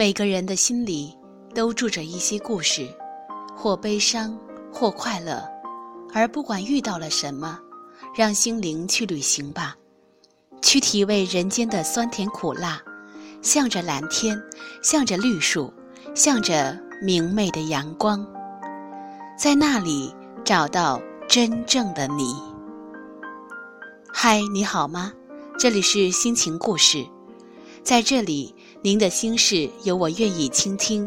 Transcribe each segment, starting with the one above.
每个人的心里都住着一些故事，或悲伤，或快乐。而不管遇到了什么，让心灵去旅行吧，去体味人间的酸甜苦辣，向着蓝天，向着绿树，向着明媚的阳光，在那里找到真正的你。嗨，你好吗？这里是心情故事，在这里，您的心事有我愿意倾听，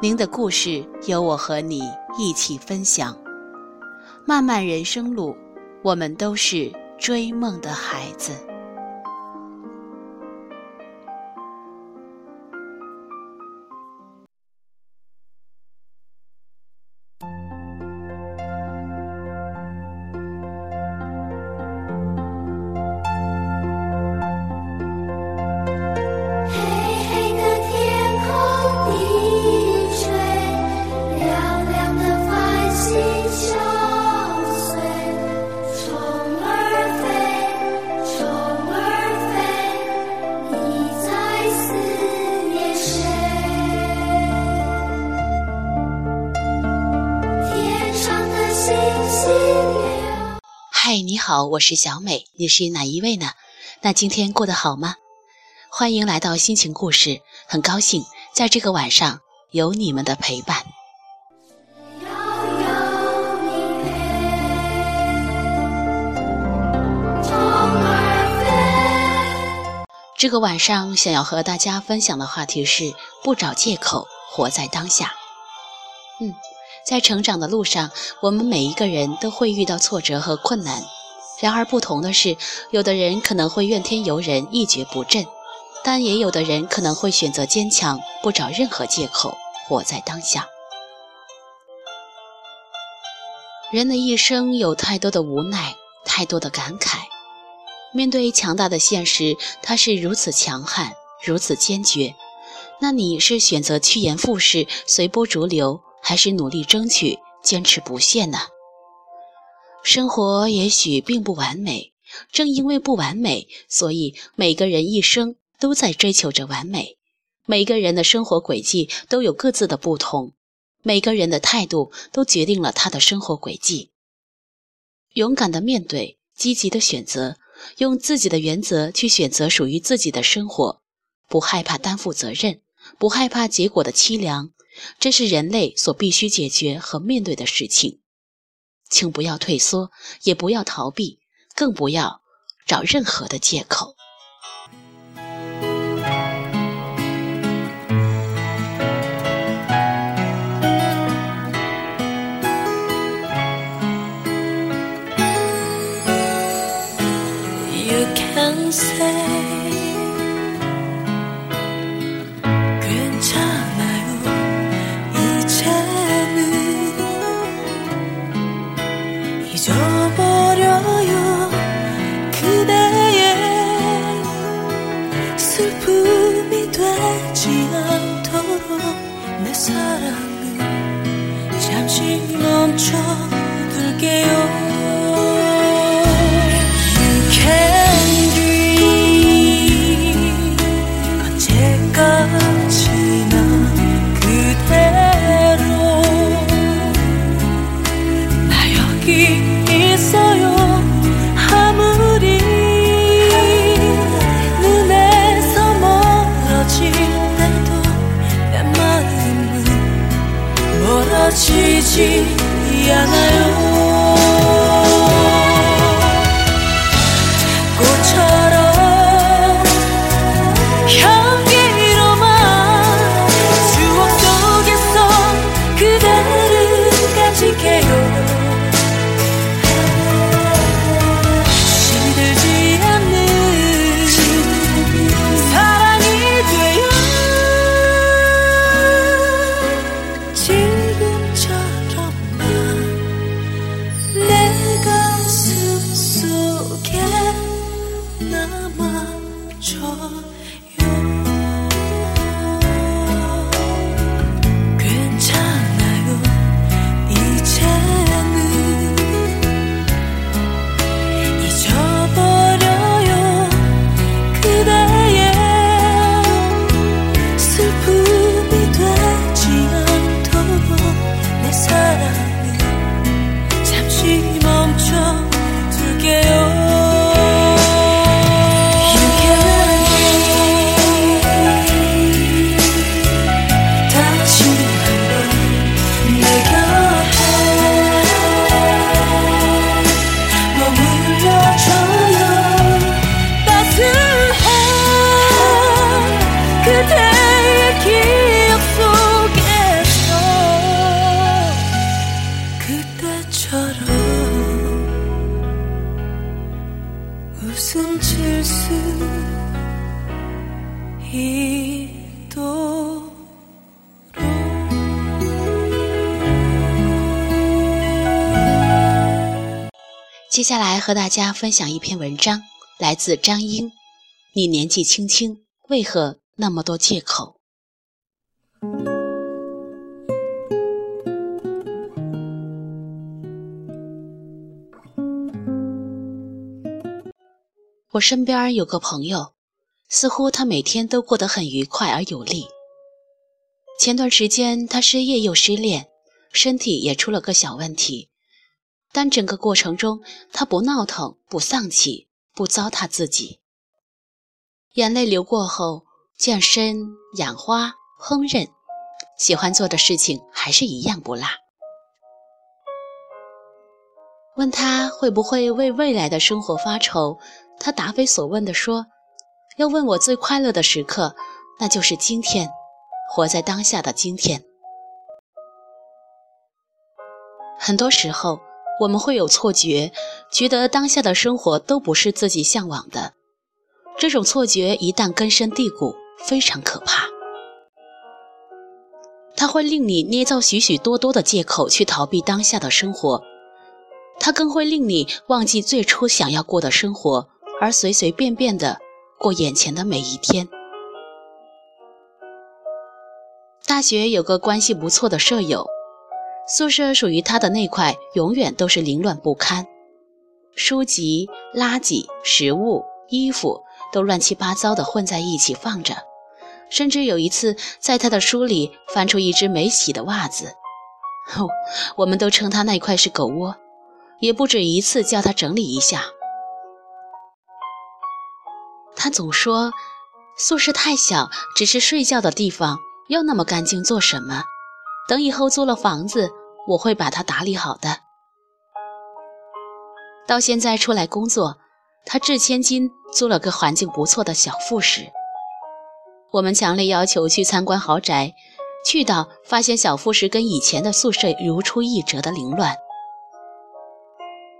您的故事有我和你一起分享。漫漫人生路，我们都是追梦的孩子。我是小美，你是哪一位呢？那今天过得好吗？欢迎来到心情故事，很高兴在这个晚上有你们的陪伴。这个晚上想要和大家分享的话题是不找借口，活在当下。嗯。在成长的路上，我们每一个人都会遇到挫折和困难。然而不同的是，有的人可能会怨天尤人、一蹶不振，但也有的人可能会选择坚强，不找任何借口，活在当下。人的一生有太多的无奈，太多的感慨。面对强大的现实，他是如此强悍，如此坚决。那你是选择趋炎附势、随波逐流？还是努力争取，坚持不懈呢？生活也许并不完美，正因为不完美，所以每个人一生都在追求着完美。每个人的生活轨迹都有各自的不同，每个人的态度都决定了他的生活轨迹。勇敢的面对，积极的选择，用自己的原则去选择属于自己的生活，不害怕担负责任，不害怕结果的凄凉。这是人类所必须解决和面对的事情，请不要退缩，也不要逃避，更不要找任何的借口。You can say. 사랑은 잠시 멈춰둘게요. 接下来和大家分享一篇文章，来自张英。你年纪轻轻，为何那么多借口？我身边有个朋友，似乎他每天都过得很愉快而有力。前段时间他失业又失恋，身体也出了个小问题。但整个过程中，他不闹腾，不丧气，不糟蹋自己。眼泪流过后，健身、养花、烹饪，喜欢做的事情还是一样不落。问他会不会为未来的生活发愁，他答非所问地说：“要问我最快乐的时刻，那就是今天，活在当下的今天。”很多时候。我们会有错觉，觉得当下的生活都不是自己向往的。这种错觉一旦根深蒂固，非常可怕。它会令你捏造许许多多的借口去逃避当下的生活，它更会令你忘记最初想要过的生活，而随随便便的过眼前的每一天。大学有个关系不错的舍友。宿舍属于他的那块永远都是凌乱不堪，书籍、垃圾、食物、衣服都乱七八糟的混在一起放着，甚至有一次在他的书里翻出一只没洗的袜子，哦，我们都称他那块是狗窝，也不止一次叫他整理一下。他总说宿舍太小，只是睡觉的地方，要那么干净做什么？等以后租了房子。我会把它打理好的。到现在出来工作，他掷千金租了个环境不错的小复式。我们强烈要求去参观豪宅，去到发现小复式跟以前的宿舍如出一辙的凌乱。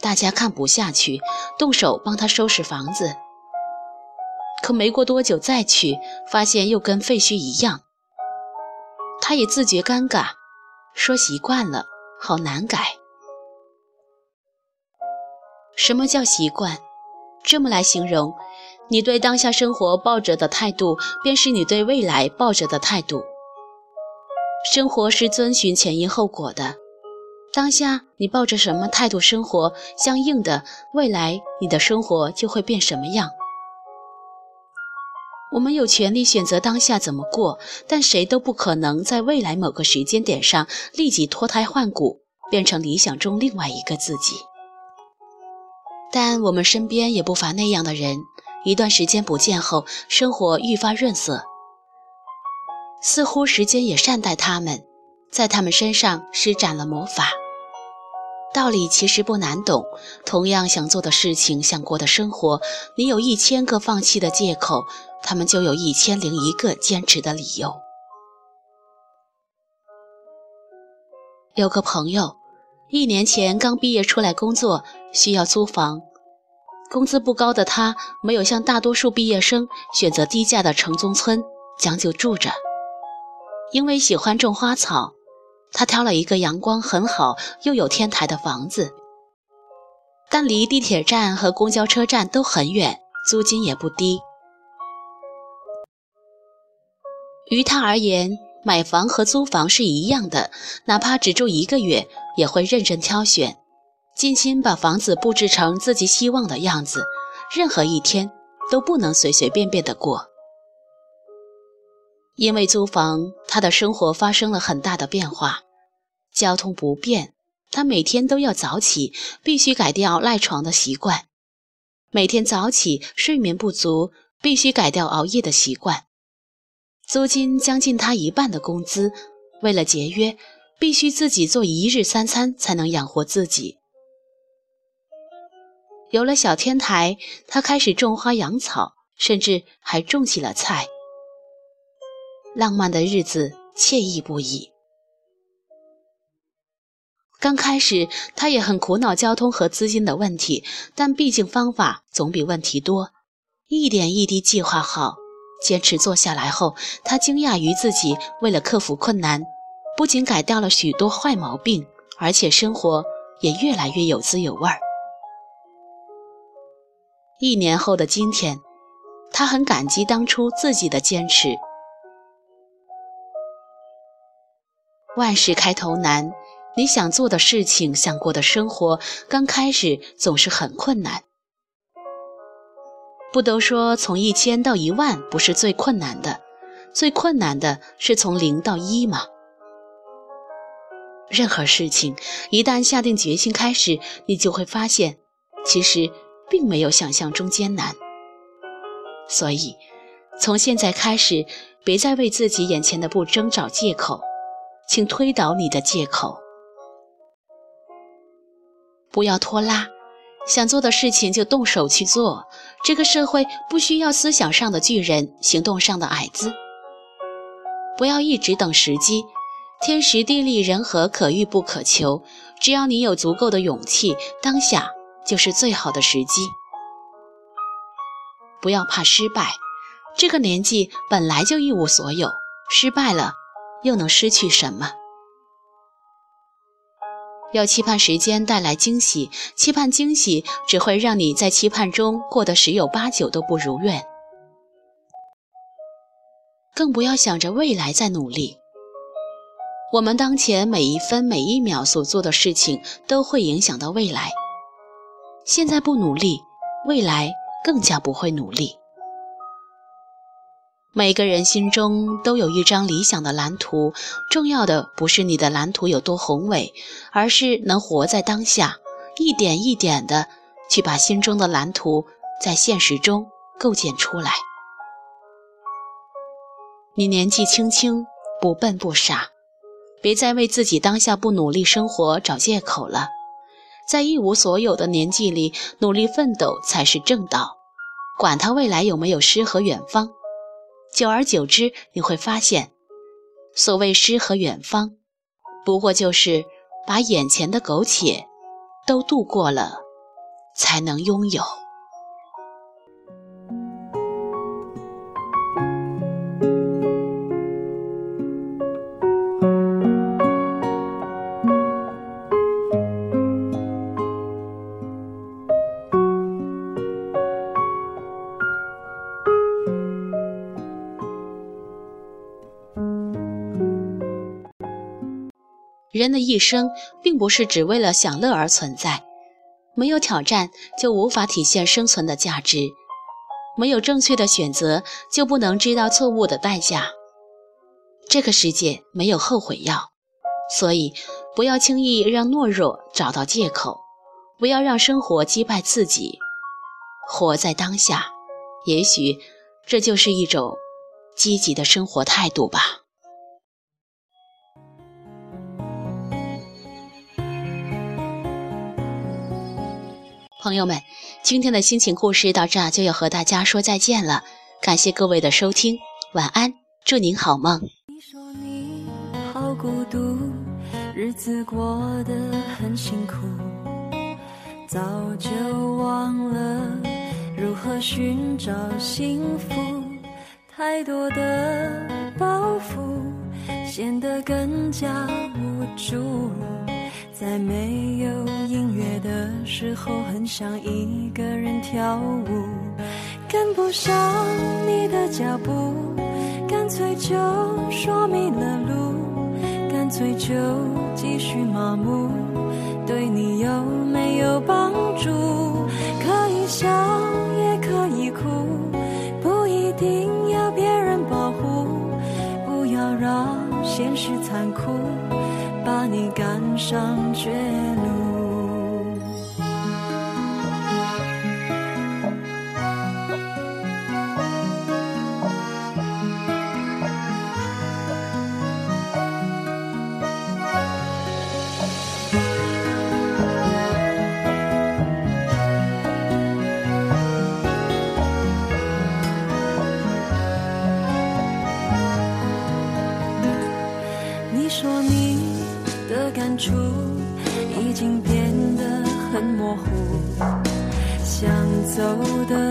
大家看不下去，动手帮他收拾房子。可没过多久再去，发现又跟废墟一样。他也自觉尴尬，说习惯了。好难改。什么叫习惯？这么来形容，你对当下生活抱着的态度，便是你对未来抱着的态度。生活是遵循前因后果的，当下你抱着什么态度生活，相应的未来你的生活就会变什么样。我们有权利选择当下怎么过，但谁都不可能在未来某个时间点上立即脱胎换骨，变成理想中另外一个自己。但我们身边也不乏那样的人，一段时间不见后，生活愈发润色，似乎时间也善待他们，在他们身上施展了魔法。道理其实不难懂，同样想做的事情，想过的生活，你有一千个放弃的借口。他们就有一千零一个坚持的理由。有个朋友，一年前刚毕业出来工作，需要租房，工资不高的他，没有像大多数毕业生选择低价的城中村将就住着，因为喜欢种花草，他挑了一个阳光很好又有天台的房子，但离地铁站和公交车站都很远，租金也不低。于他而言，买房和租房是一样的，哪怕只住一个月，也会认真挑选，精心把房子布置成自己希望的样子。任何一天都不能随随便便的过，因为租房，他的生活发生了很大的变化。交通不便，他每天都要早起，必须改掉赖床的习惯；每天早起，睡眠不足，必须改掉熬夜的习惯。租金将近他一半的工资，为了节约，必须自己做一日三餐才能养活自己。有了小天台，他开始种花养草，甚至还种起了菜。浪漫的日子惬意不已。刚开始他也很苦恼交通和资金的问题，但毕竟方法总比问题多。一点一滴计划好，坚持做下来后，他惊讶于自己为了克服困难，不仅改掉了许多坏毛病，而且生活也越来越有滋有味儿。一年后的今天，他很感激当初自己的坚持。万事开头难，你想做的事情、想过的生活，刚开始总是很困难。不都说从一千到一万不是最困难的，最困难的是从零到一吗？任何事情一旦下定决心开始，你就会发现，其实并没有想象中艰难。所以，从现在开始，别再为自己眼前的不争找借口。请推倒你的借口，不要拖拉，想做的事情就动手去做。这个社会不需要思想上的巨人，行动上的矮子。不要一直等时机，天时地利人和可遇不可求。只要你有足够的勇气，当下就是最好的时机。不要怕失败，这个年纪本来就一无所有，失败了。又能失去什么？要期盼时间带来惊喜，期盼惊喜只会让你在期盼中过得十有八九都不如愿。更不要想着未来在努力。我们当前每一分每一秒所做的事情都会影响到未来。现在不努力，未来更加不会努力。每个人心中都有一张理想的蓝图，重要的不是你的蓝图有多宏伟，而是能活在当下，一点一点的去把心中的蓝图在现实中构建出来。你年纪轻轻，不笨不傻，别再为自己当下不努力生活找借口了。在一无所有的年纪里，努力奋斗才是正道，管他未来有没有诗和远方。久而久之，你会发现，所谓诗和远方，不过就是把眼前的苟且都度过了，才能拥有。人的一生并不是只为了享乐而存在，没有挑战就无法体现生存的价值，没有正确的选择就不能知道错误的代价。这个世界没有后悔药，所以不要轻易让懦弱找到借口，不要让生活击败自己，活在当下，也许这就是一种积极的生活态度吧。朋友们，今天的心情故事到这儿就要和大家说再见了，感谢各位的收听，晚安，祝您好梦。你说你好孤独，日子过得很辛苦，早就忘了如何寻找幸福，太多的包袱显得更加无助。在没有音乐的时候，很想一个人跳舞，跟不上你的脚步，干脆就说迷了路，干脆就继续麻木，对你有没有帮助？可以笑也可以哭，不一定要别人保护，不要让现实残酷。你感伤却走的。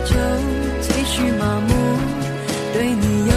就继续麻木对你有